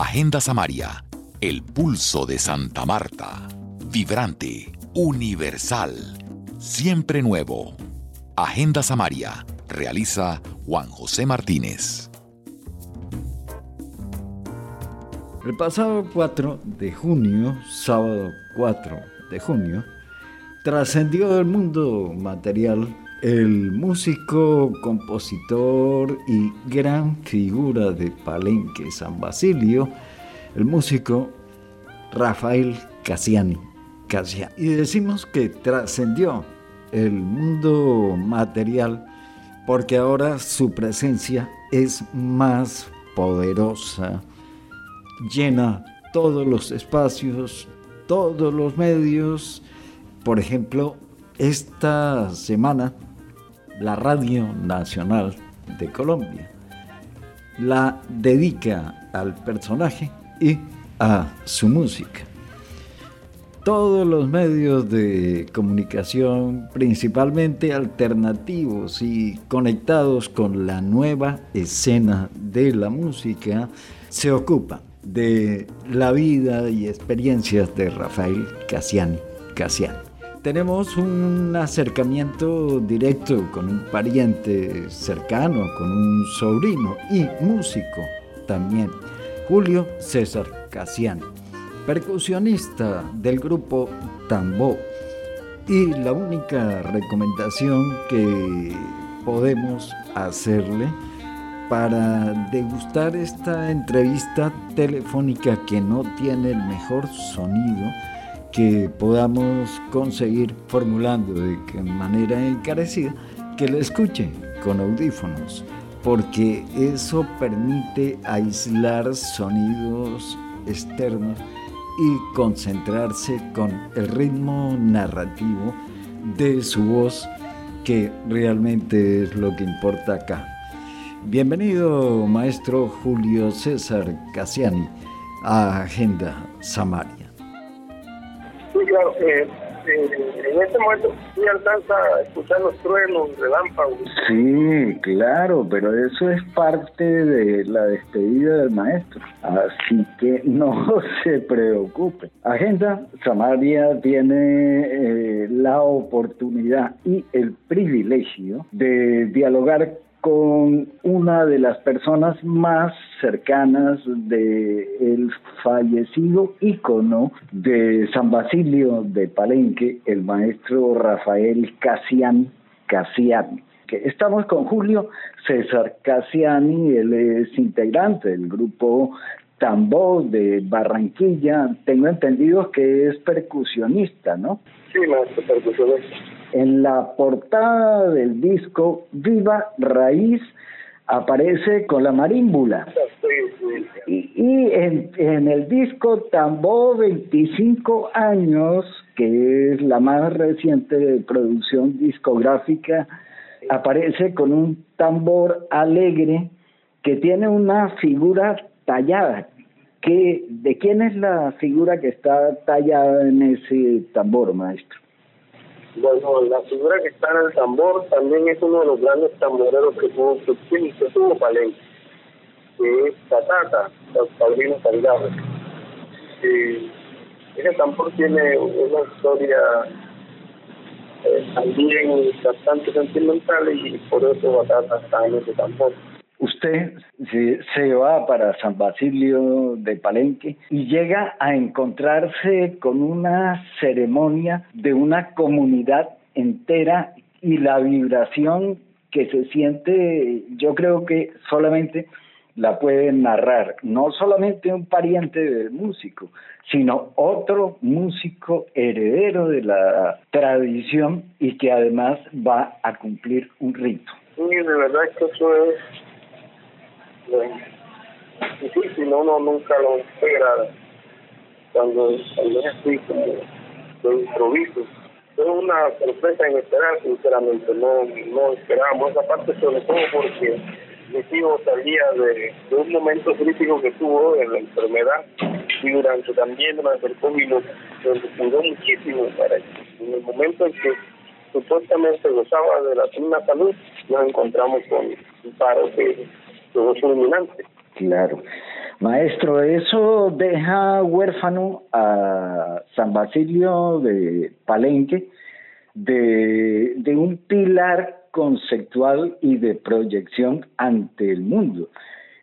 Agenda Samaria, el pulso de Santa Marta. Vibrante, universal, siempre nuevo. Agenda Samaria, realiza Juan José Martínez. El pasado 4 de junio, sábado 4 de junio, trascendió del mundo material el músico, compositor y gran figura de Palenque San Basilio, el músico Rafael Cassiani. Y decimos que trascendió el mundo material porque ahora su presencia es más poderosa, llena todos los espacios, todos los medios. Por ejemplo, esta semana la Radio Nacional de Colombia. La dedica al personaje y a su música. Todos los medios de comunicación, principalmente alternativos y conectados con la nueva escena de la música, se ocupan de la vida y experiencias de Rafael Cassiani. Cassiani tenemos un acercamiento directo con un pariente cercano, con un sobrino y músico también, Julio César Casiano, percusionista del grupo Tambó. Y la única recomendación que podemos hacerle para degustar esta entrevista telefónica que no tiene el mejor sonido, que podamos conseguir formulando de manera encarecida que lo escuche con audífonos, porque eso permite aislar sonidos externos y concentrarse con el ritmo narrativo de su voz, que realmente es lo que importa acá. Bienvenido, maestro Julio César Cassiani, a Agenda Samaria claro, eh, en este momento sí alcanza a escuchar los truenos, relámpagos. Sí, claro, pero eso es parte de la despedida del maestro. Así que no se preocupe. Agenda Samaria tiene eh, la oportunidad y el privilegio de dialogar con una de las personas más cercanas del el fallecido ícono de San Basilio de Palenque, el maestro Rafael Casian Casiani. Estamos con Julio César Casiani, él es integrante del grupo Tambó de Barranquilla. Tengo entendido que es percusionista, ¿no? Sí, maestro, percusionista. En la portada del disco Viva Raíz aparece con la marímbula. Y, en, en, el disco Tambó 25 años, que es la más reciente producción discográfica, aparece con un tambor alegre que tiene una figura tallada. ¿Qué, ¿De quién es la figura que está tallada en ese tambor, maestro? Bueno, la figura que está en el tambor también es uno de los grandes tamboreros que tuvo que tuvo Palenque, que es Tatata, Paulino Salgado. Y ese tambor tiene una historia eh, también bastante sentimental y por eso Batata está en ese tambor usted se, va para San Basilio de Palenque y llega a encontrarse con una ceremonia de una comunidad entera y la vibración que se siente, yo creo que solamente la puede narrar, no solamente un pariente del músico, sino otro músico heredero de la tradición y que además va a cumplir un rito. Sí, de verdad que eso es difícil, uno nunca lo espera cuando, cuando es así como de improviso. Es una sorpresa inesperada, sinceramente, no, no esperábamos esa parte, sobre todo porque mi hijo salía de, un momento crítico que tuvo en la enfermedad y durante también durante el COVID se cuidó muchísimo para En el momento en que supuestamente gozaba de la plena salud, nos encontramos con un paro que Claro. Maestro, eso deja huérfano a San Basilio de Palenque de, de un pilar conceptual y de proyección ante el mundo.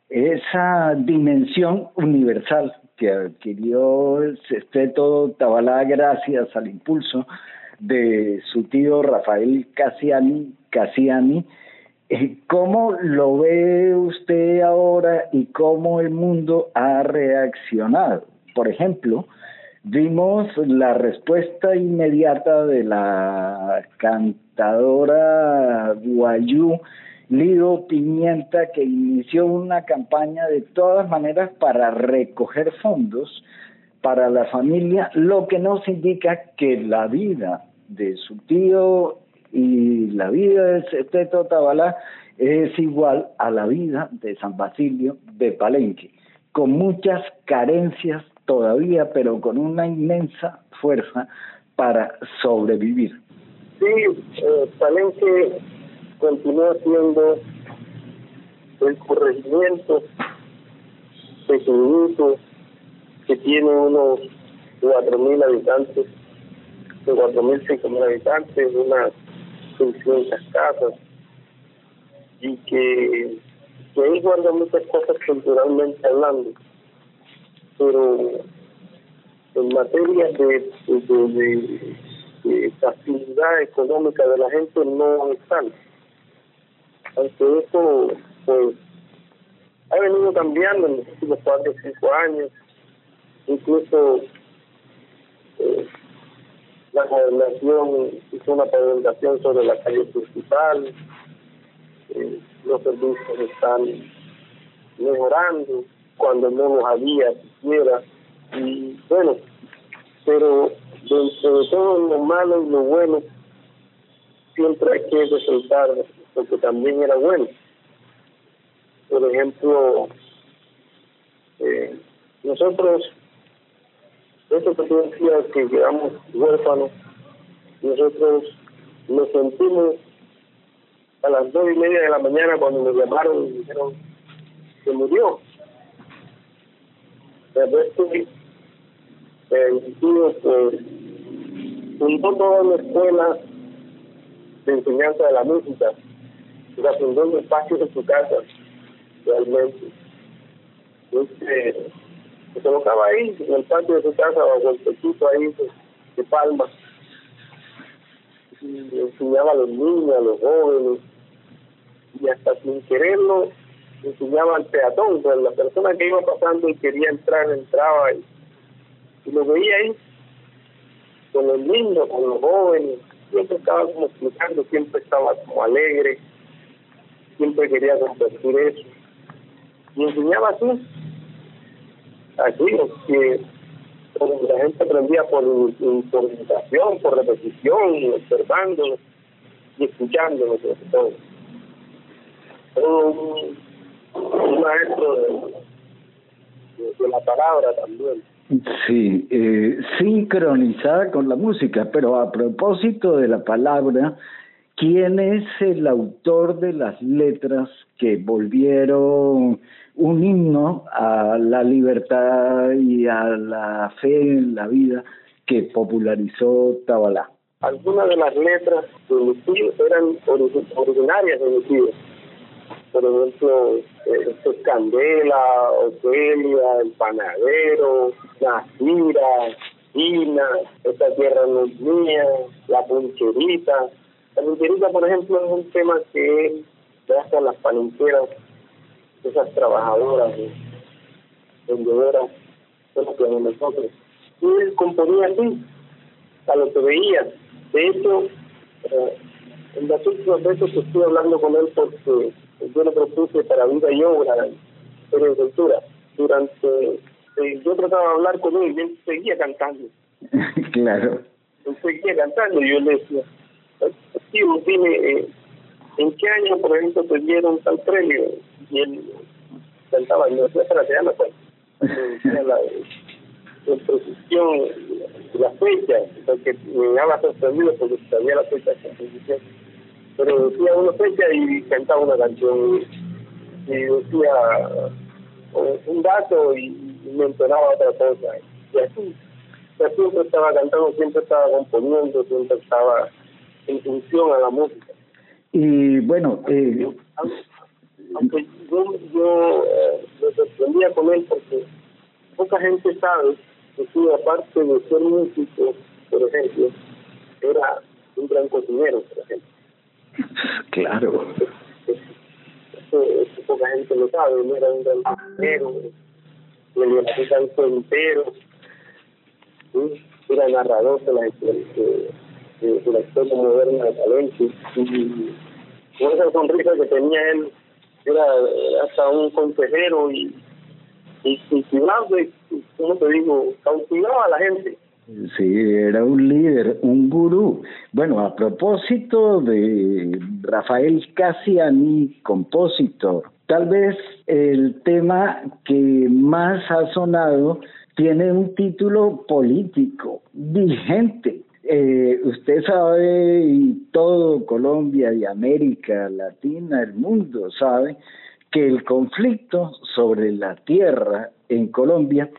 Esa dimensión universal que adquirió el Sesteto Tabalá gracias al impulso de su tío Rafael Cassiani, Cassiani ¿Cómo lo ve usted ahora y cómo el mundo ha reaccionado? Por ejemplo, vimos la respuesta inmediata de la cantadora Guayú Lido Pimienta que inició una campaña de todas maneras para recoger fondos para la familia, lo que nos indica que la vida de su tío y la vida de Sesteto Tabalá es igual a la vida de San Basilio de Palenque, con muchas carencias todavía, pero con una inmensa fuerza para sobrevivir. Sí, eh, Palenque continúa siendo el corregimiento pequeñito que tiene unos 4.000 habitantes, de 4.000, 5.000 habitantes, unas 600 casas, y que, ahí guarda muchas cosas culturalmente hablando, pero en materia de, de, de, facilidad económica de la gente no están. Aunque eso, pues, ha venido cambiando en los últimos cuatro o cinco años, incluso eh, la gobernación hizo una pavimentación sobre la calle principal, eh, los servicios están mejorando cuando no los había siquiera y bueno pero dentro de todo lo malo y lo bueno siempre hay que resaltar lo que también era bueno. Por ejemplo eh, nosotros eso que tú decías que quedamos huérfanos, nosotros nos sentimos a las dos y media de la mañana cuando nos llamaron y dijeron que murió. El tío, pues, fundó toda una escuela de enseñanza de la música, la fundó en espacios de su casa, realmente. Este, se colocaba ahí, en el patio de su casa, bajo el techito ahí de, palmas. Y enseñaba a los niños, a los jóvenes, y hasta sin quererlo, enseñaba al peatón, pues la persona que iba pasando y quería entrar, entraba y, y lo veía ahí, con los niños, con los jóvenes, siempre estaba como explicando, siempre estaba como alegre, siempre quería compartir eso. Y enseñaba así, aquí que la gente aprendía por, por por repetición, observando y escuchando sobre todo. Un, un maestro de, de, la palabra también. Sí, eh, sincronizada con la música, pero a propósito de la palabra, ¿quién es el autor de las letras que volvieron un himno a la libertad y a la fe en la vida que popularizó Tabalá. Algunas de las letras de Lucio eran originarias de Lucio. Por ejemplo, eh, Candela, Ofelia, El Panadero, Nacira, Ina, Esta Tierra no es mía, La Puncherita. La Puncherita, por ejemplo, es un tema que hasta las palenqueras esas trabajadoras, vendedoras, bueno, que nosotros. Y él componía así, a lo que veía. De hecho, eh, en las últimas veces que estuve hablando con él porque yo le propuse para vida y obra en cultura. Durante, eh, yo trataba de hablar con él y él seguía cantando. claro. Él seguía cantando y yo le decía, tío, dime, eh, ¿en qué año, por ejemplo, te dieron tal premio? Y él cantaba, y no sé, para que pues, la, la precisión, la fecha, porque me daba sorprendido porque sabía la fecha de composición. Pero decía una fecha y cantaba una canción, y decía un dato y, me entonaba otra cosa. Y así, yo siempre estaba cantando, siempre estaba componiendo, siempre estaba en función a la música. Y bueno, eh, aunque yo, yo eh, me sorprendía con él porque poca gente sabe que sí, aparte de ser músico, por ejemplo, era un gran cocinero, por ejemplo. Claro. Eso, eso, poca gente lo sabe, él era un gran cocinero, le entero, ¿sí? era narrador de la, de, de, la historia moderna de talento y con esa sonrisa que tenía él era hasta un consejero y y ¿cómo te digo? Cautivaba a la gente. Sí, era un líder, un gurú. Bueno, a propósito de Rafael Cassiani, compositor, tal vez el tema que más ha sonado tiene un título político, vigente. Eh, usted sabe, y todo Colombia y América Latina, el mundo sabe, que el conflicto sobre la tierra en Colombia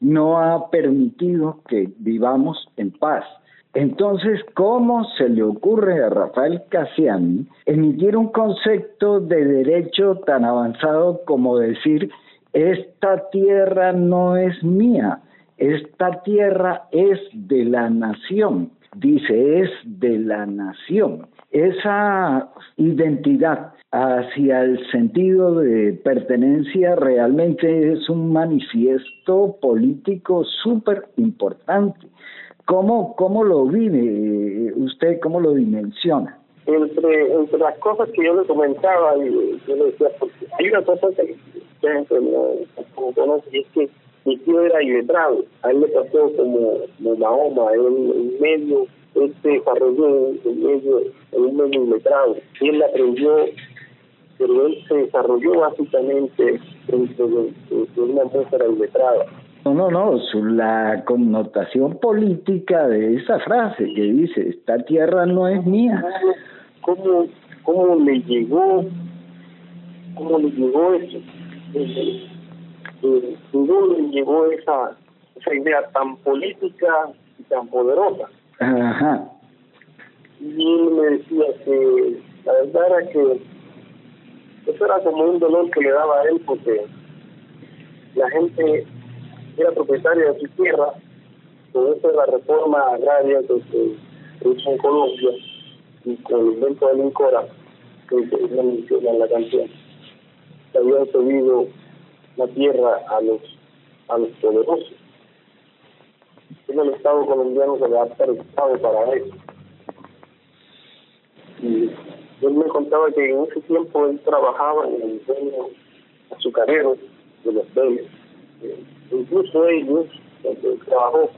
no ha permitido que vivamos en paz. Entonces, ¿cómo se le ocurre a Rafael Cassiani emitir un concepto de derecho tan avanzado como decir, esta tierra no es mía, esta tierra es de la nación? Dice, es de la nación. Esa identidad hacia el sentido de pertenencia realmente es un manifiesto político súper importante. ¿Cómo, ¿Cómo lo vive usted? ¿Cómo lo dimensiona? Entre, entre las cosas que yo le comentaba, y yo le decía, porque hay una cosa que gente no, conoce, y es que mi tío era iletrado, a él le pasó como, como Mahoma, él en medio, él se desarrolló en medio, en medio iletrado, y él aprendió pero él se desarrolló básicamente dentro de, una atmósfera iletrada. No, no, no, la connotación política de esa frase que dice, esta tierra no es mía. ¿Cómo, cómo le llegó, cómo le llegó eso? ¿Cómo le llegó esa, esa idea tan política y tan poderosa? Ajá. Y él me decía que la verdad era que eso era como un dolor que le daba a él porque la gente era propietaria de su tierra, con eso de la reforma agraria que se hizo en Colombia y con el invento del Incora, que se en la canción, se habían cedido la tierra a los a los poderosos. En el Estado colombiano se le ha prestado para eso. Y él me contaba que en ese tiempo él trabajaba en el gremio azucarero de los Vélez. Eh, incluso ellos, cuando trabajó,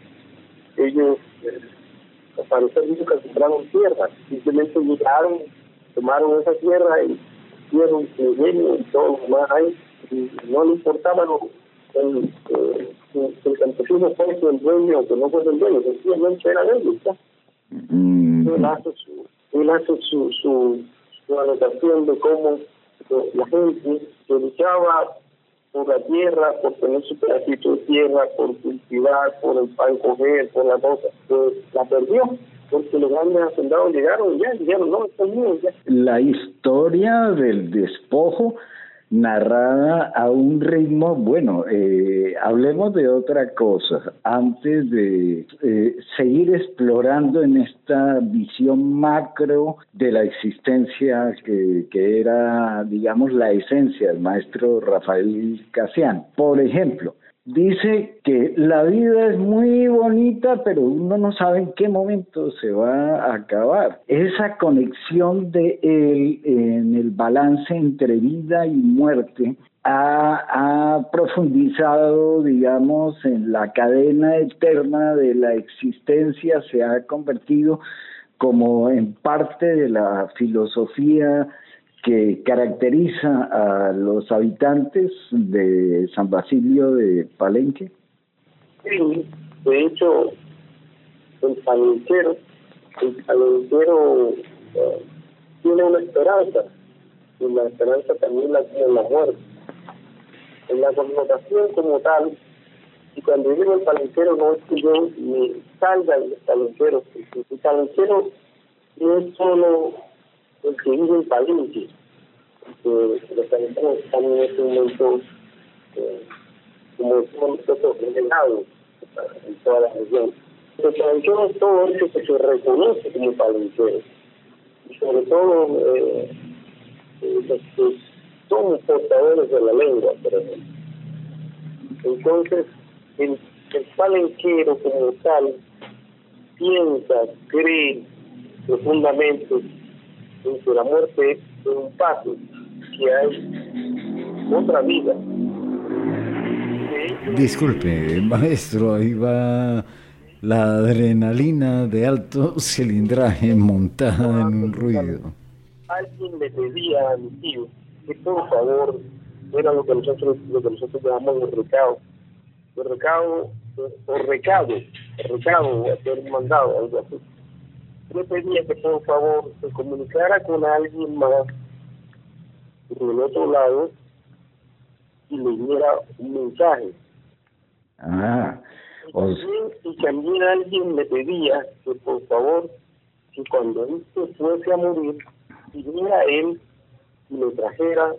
ellos, eh, al parecer, nunca compraron tierra, simplemente llegaron, tomaron esa tierra y hicieron el gremio y todo lo demás ahí, no le importaba lo, el, eh, el campesino fuese el dueño o que no fuese el dueño, sencillamente era de ellos. Mm. Él hace su, él hace su, su anotación de cómo la gente que luchaba por la tierra, por tener su pedacito de tierra, por cultivar, por el pan coger, por la cosa, pues la perdió porque los grandes hacendados llegaron y ya dijeron, no, esto es mío, ya. La historia del despojo narrada a un ritmo, bueno, eh, hablemos de otra cosa, antes de eh, seguir explorando en esta visión macro de la existencia que, que era, digamos, la esencia del maestro Rafael Casian. Por ejemplo, dice que la vida es muy bonita, pero uno no sabe en qué momento se va a acabar. Esa conexión de él en el balance entre vida y muerte ha, ha, profundizado, digamos, en la cadena eterna de la existencia, se ha convertido como en parte de la filosofía que caracteriza a los habitantes de San Basilio de Palenque? Sí, de hecho, el palenquero, el palenquero eh, tiene una esperanza, y la esperanza también la tiene la muerte. en la connotación como tal, y cuando digo el palenquero no es que yo me salga del palenquero, el palenquero no es solo vive en Palenque, que los palenqueros están en este momento, eh, como decimos nosotros, en toda la región. El palenquero es todo eso que se reconoce como palenquero, y sobre todo eh, eh, los que somos portadores de la lengua, por ejemplo. Entonces, el, el palenquero como tal piensa, cree profundamente que la muerte es un paso, que hay otra vida. Disculpe, maestro, ahí va la adrenalina de alto cilindraje montada en un ruido. Alguien le pedía a mi tío que por favor era lo que nosotros lo que nosotros llamamos el recado el recado o recado el recado hacer mandado algo así le pedía que por favor se comunicara con alguien más del otro lado y le diera un mensaje ah y, también, y también alguien le pedía que por favor que cuando él se fuese a morir viniera él y le trajera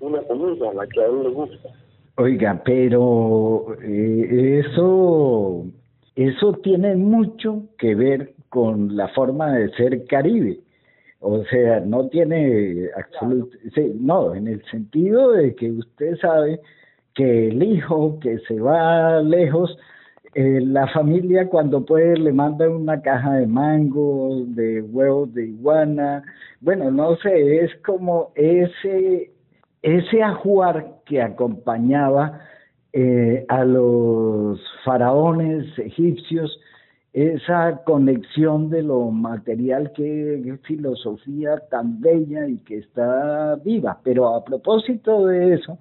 una comida, la que a él le gusta. Oiga, pero eh, eso, eso tiene mucho que ver con la forma de ser caribe. O sea, no tiene absoluto, no, en el sentido de que usted sabe que el hijo que se va lejos eh, la familia cuando puede le manda una caja de mango, de huevos de iguana, bueno, no sé, es como ese, ese ajuar que acompañaba eh, a los faraones egipcios, esa conexión de lo material que filosofía tan bella y que está viva. Pero a propósito de eso,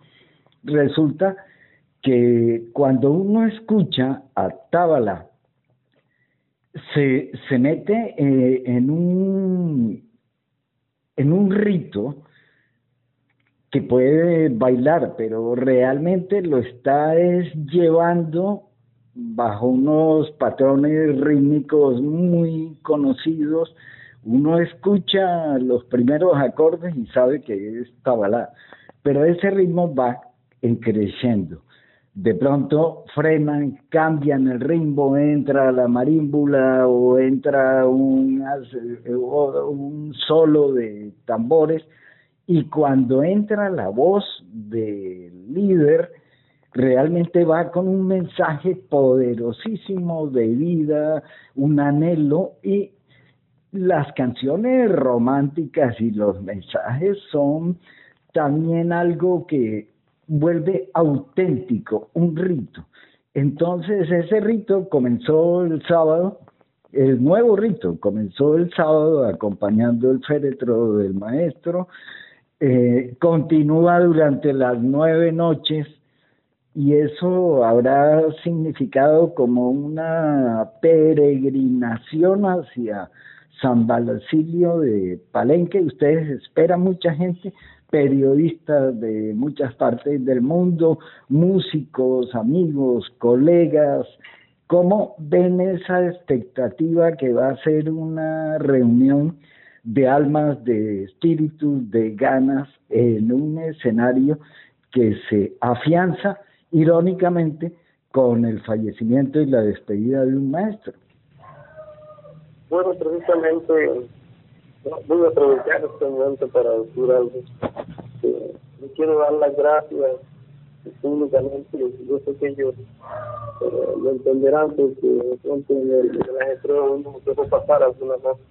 resulta que cuando uno escucha a Tábala, se, se mete eh, en, un, en un rito que puede bailar, pero realmente lo está es llevando bajo unos patrones rítmicos muy conocidos. Uno escucha los primeros acordes y sabe que es Tábala, pero ese ritmo va creciendo de pronto frenan, cambian el ritmo, entra la marímbula o entra un, un solo de tambores y cuando entra la voz del líder, realmente va con un mensaje poderosísimo de vida, un anhelo y las canciones románticas y los mensajes son también algo que vuelve auténtico, un rito. Entonces ese rito comenzó el sábado, el nuevo rito comenzó el sábado acompañando el féretro del maestro, eh, continúa durante las nueve noches y eso habrá significado como una peregrinación hacia San Basilio de Palenque. Ustedes esperan mucha gente, periodistas de muchas partes del mundo, músicos, amigos, colegas, ¿cómo ven esa expectativa que va a ser una reunión de almas, de espíritus, de ganas en un escenario que se afianza irónicamente con el fallecimiento y la despedida de un maestro? Bueno, precisamente voy a aprovechar este momento para decir algo. Quiero dar las gracias públicamente. Yo sé que ellos eh, lo entenderán porque pronto en el, en el ajetreo uno dejó pasar algunas cosas.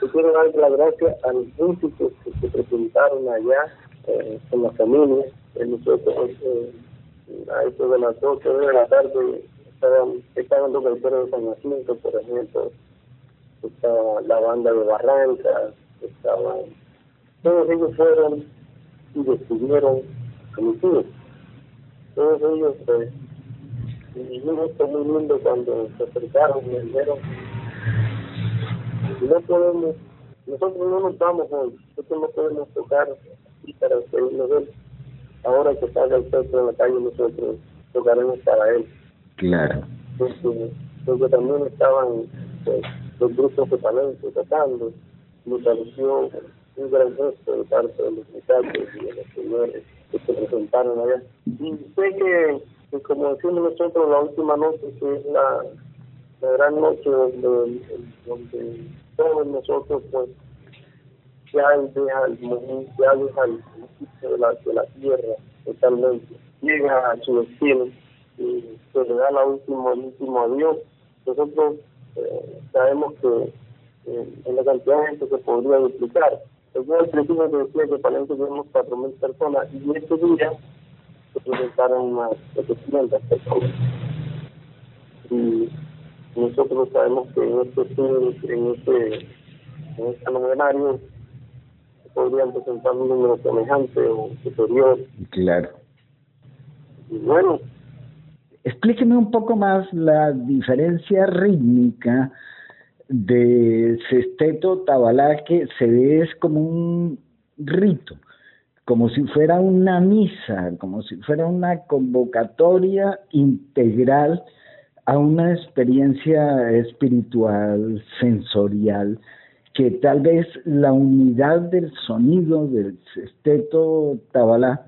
Yo quiero dar las gracias a los músicos que se presentaron allá eh, con la familia. nosotros, eh, a eso de las 12 de la tarde, estaban, estaban los de San Jacinto, por ejemplo estaba la banda de Barranca, estaban, todos ellos fueron y decidieron a mis Todos ellos, pues, y yo gusto muy lindo cuando se acercaron y me dijeron, no podemos, nosotros no nos vamos hoy, nosotros no podemos tocar y para de él. Ahora que salga el centro en la calle nosotros tocaremos para él. Claro. Porque, porque también estaban pues, los grupos de talento tocando, me pareció un gran gesto de parte de los muchachos y de los señores que se presentaron allá. Y sé que, como decimos nosotros, la última noche, que es la, la gran noche donde, donde todos nosotros pues el ya deja el sitio de la, de la tierra totalmente, llega a su destino y se le da la última, el último adiós. Nosotros eh, sabemos que eh, en la cantidad de gente que podría duplicar. Yo al principio te decía que eso tenemos 4.000 personas y este día se presentaron unas 700 personas. Y nosotros sabemos que en este en este en este novenario podrían presentar un número semejante o superior. Claro. Y bueno. Explíqueme un poco más la diferencia rítmica de Sesteto Tabalá que se ve es como un rito, como si fuera una misa, como si fuera una convocatoria integral a una experiencia espiritual, sensorial, que tal vez la unidad del sonido del sesteto tabalá,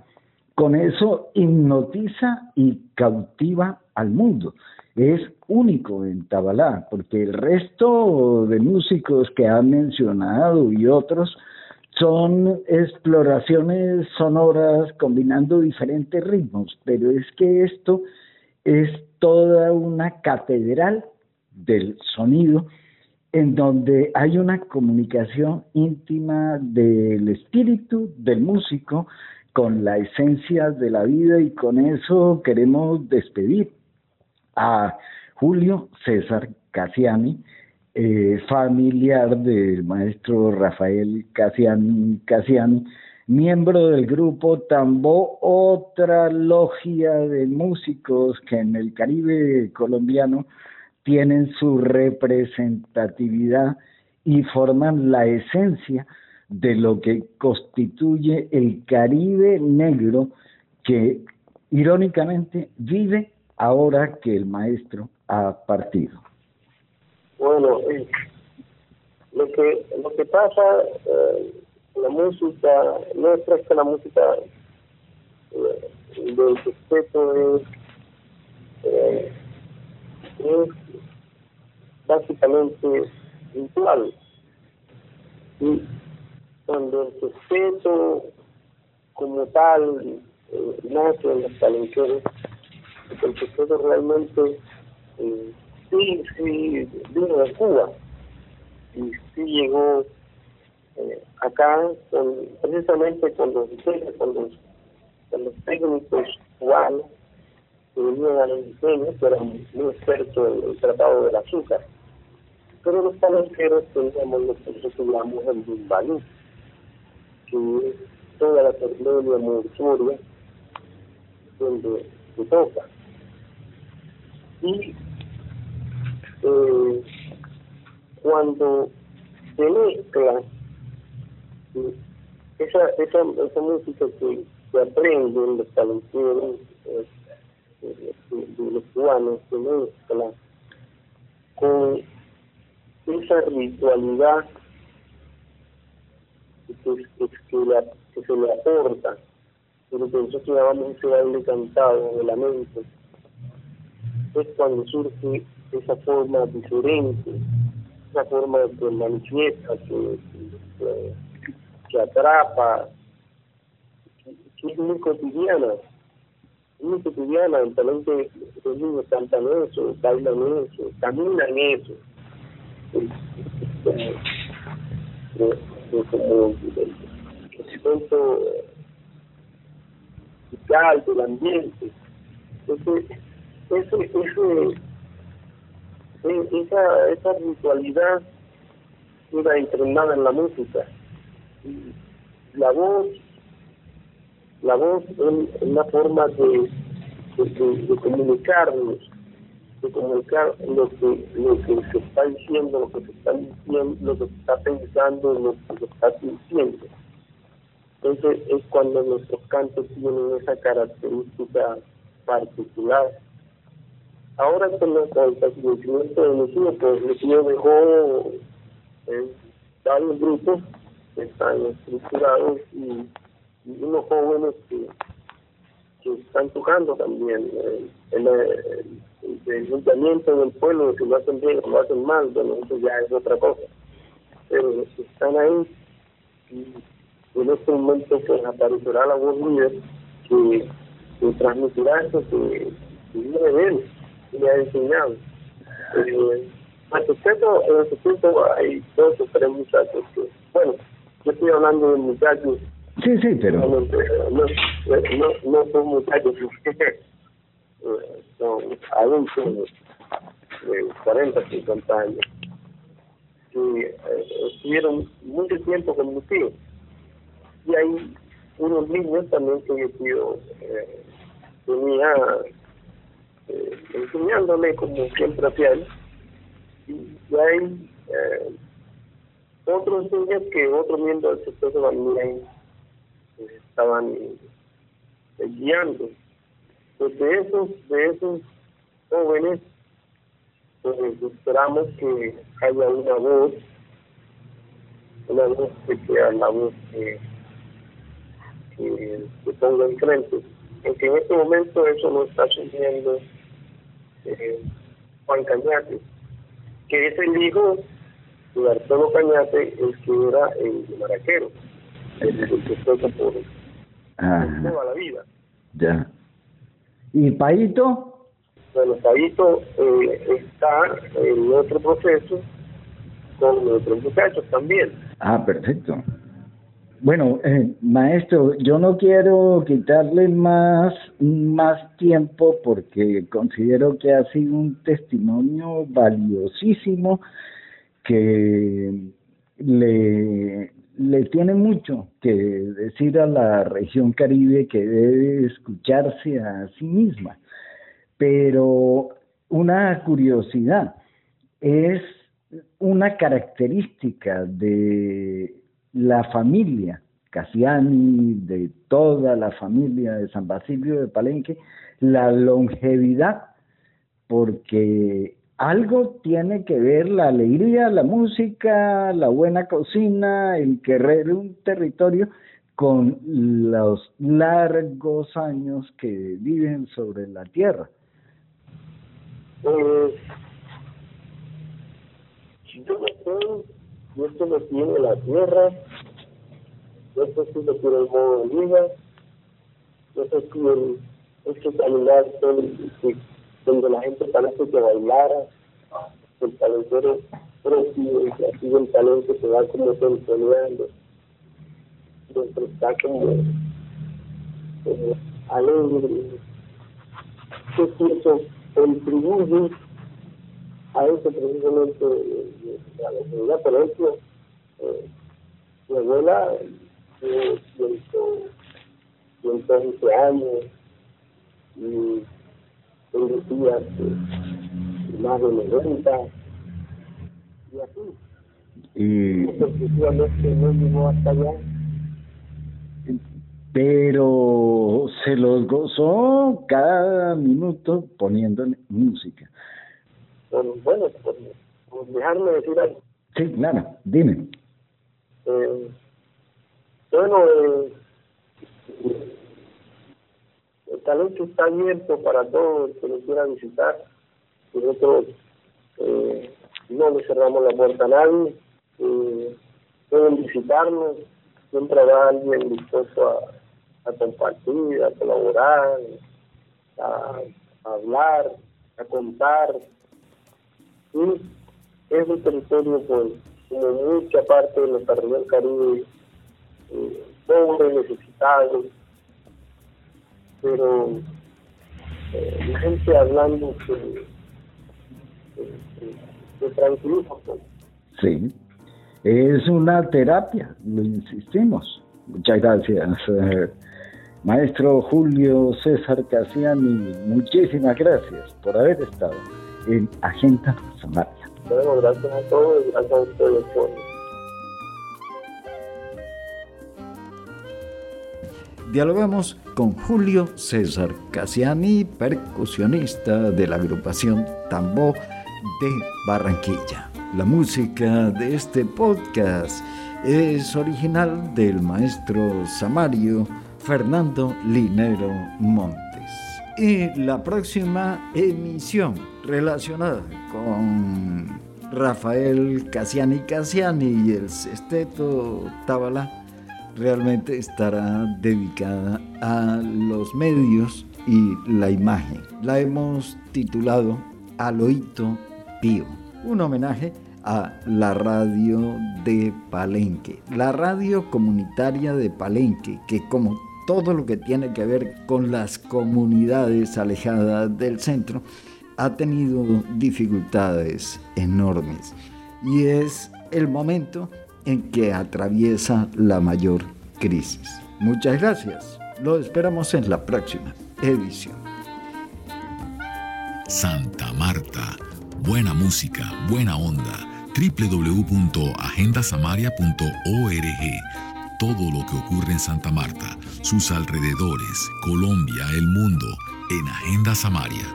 con eso hipnotiza y cautiva al mundo. Es único en Tabalá, porque el resto de músicos que han mencionado y otros son exploraciones sonoras combinando diferentes ritmos, pero es que esto es toda una catedral del sonido en donde hay una comunicación íntima del espíritu del músico con la esencia de la vida y con eso queremos despedir a Julio César Cassiani, eh, familiar del maestro Rafael Cassiani, Cassiani, miembro del grupo Tambo, otra logia de músicos que en el Caribe colombiano tienen su representatividad y forman la esencia de lo que constituye el Caribe negro que irónicamente vive ahora que el maestro ha partido. Bueno, lo que lo que pasa eh, la música nuestra es que la música eh, del respeto es, eh, es básicamente igual. Y cuando el respeto como tal eh, nace en talenteros, el respeto realmente eh, sí, sí vino de Cuba y sí llegó eh, acá con, precisamente con los, con los, técnicos cubanos venían a los diseños, que eran muy expertos en el tratado del azúcar pero los palanqueros teníamos lo que llamamos el bimbalú, que es toda la terminia mortuoria donde se toca. Y eh, cuando se mezcla esa, esa, esa música que se aprende en los talenteros eh, de, los cubanos, se mezcla con esa ritualidad que, se le aporta, pero que nosotros llamamos ese baile cantado de la mente, es cuando surge esa forma diferente, esa forma que manifiesta, que, que, atrapa, que, es muy cotidiana, muy cotidiana, de los niños cantan eso, bailan eso, caminan eso como el centro vital del ambiente. Entonces, ese, ese, esa, esa ritualidad era entrenada en la música. La voz, la voz es una forma de, comunicarnos de comunicar lo que lo que se está diciendo, lo que se está diciendo, lo que se está pensando, lo que se está sintiendo. Entonces es cuando nuestros cantos tienen esa característica particular. Ahora con, el fallecimiento de tío, pues tío dejó eh, varios grupos que están estructurados y, unos jóvenes que, que están tocando también. Eh, el, el, ayuntamiento del pueblo, si lo hacen bien o lo hacen mal, bueno, eso ya es otra cosa. Pero están ahí y en este momento pues aparecerá la voz líder que, que transmitirá eso que, que viene de él, que le ha enseñado. Eh, en ese tiempo hay dos o tres muchachos que, bueno, yo estoy hablando de muchachos. Sí, sí, pero. No, no, no son muchachos, son adultos de 40, 50 años, que eh, estuvieron mucho tiempo con mi tío. Y hay unos niños también que mi tío eh, tenía eh, enseñándole como siempre hacía y hay eh, otros niños que otros miembros del sector también eh, estaban eh, guiando. Pues de esos, de esos jóvenes, pues esperamos que haya una voz, una voz que sea la voz que, que, que ponga enfrente. Porque en este momento eso no está sucediendo eh, Juan Cañate que es el hijo de Arturo Cañate, el que era el maraquero, el, que fue por toda la vida. Ya. ¿Y Paito? Bueno, Paito eh, está en otro proceso con otros muchachos también. Ah, perfecto. Bueno, eh, maestro, yo no quiero quitarle más, más tiempo porque considero que ha sido un testimonio valiosísimo que le, le tiene mucho que decir a la región caribe que debe escucharse a sí misma. Pero una curiosidad es una característica de la familia Casiani, de toda la familia de San Basilio de Palenque, la longevidad, porque algo tiene que ver la alegría, la música, la buena cocina, el querer un territorio con los largos años que viven sobre la tierra. Pues, yo y esto lo tiene la tierra, esto sí lo tiene el modo de vida, esto tiene este caminar donde la gente parece que bailara, el propio, y así el talento se va como tensioneando, siempre está como eh, alegre, que eso contribuye a eso precisamente a la seguridad. Por ejemplo, eh, mi abuela tiene 111 años y tengo tías más de 90 y así. Y efectivamente no llegó hasta allá pero se los gozó cada minuto poniéndole música bueno, por, dejarme decir algo. Sí, claro, dime. Eh, bueno, eh, el talento está abierto para todos que lo quiera visitar. Nosotros eh, no le cerramos la puerta a nadie. Eh, pueden visitarnos. Siempre habrá alguien dispuesto a, compartir, a colaborar, a hablar, a contar es un territorio pues como mucha parte de nuestra región caribe eh, pobre, necesitado, pero eh, la gente hablando que, tranquiliza. Sí, es una terapia, lo insistimos. Muchas gracias, eh, maestro Julio César Casiani. Muchísimas gracias por haber estado en Agenda Samaria. Bueno, gracias a todos y gracias a ustedes por Dialogamos con Julio César Casiani, percusionista de la agrupación Tambo de Barranquilla. La música de este podcast es original del maestro Samario Fernando Linero Montes. Y la próxima emisión relacionada con Rafael Casiani Casiani y el sexteto Tabala realmente estará dedicada a los medios y la imagen. La hemos titulado Aloito Pío, un homenaje a la radio de Palenque, la radio comunitaria de Palenque, que como todo lo que tiene que ver con las comunidades alejadas del centro, ha tenido dificultades enormes. Y es el momento en que atraviesa la mayor crisis. Muchas gracias. Lo esperamos en la próxima edición. Santa Marta. Buena música, buena onda. www.agendasamaria.org. Todo lo que ocurre en Santa Marta, sus alrededores, Colombia, el mundo, en Agenda Samaria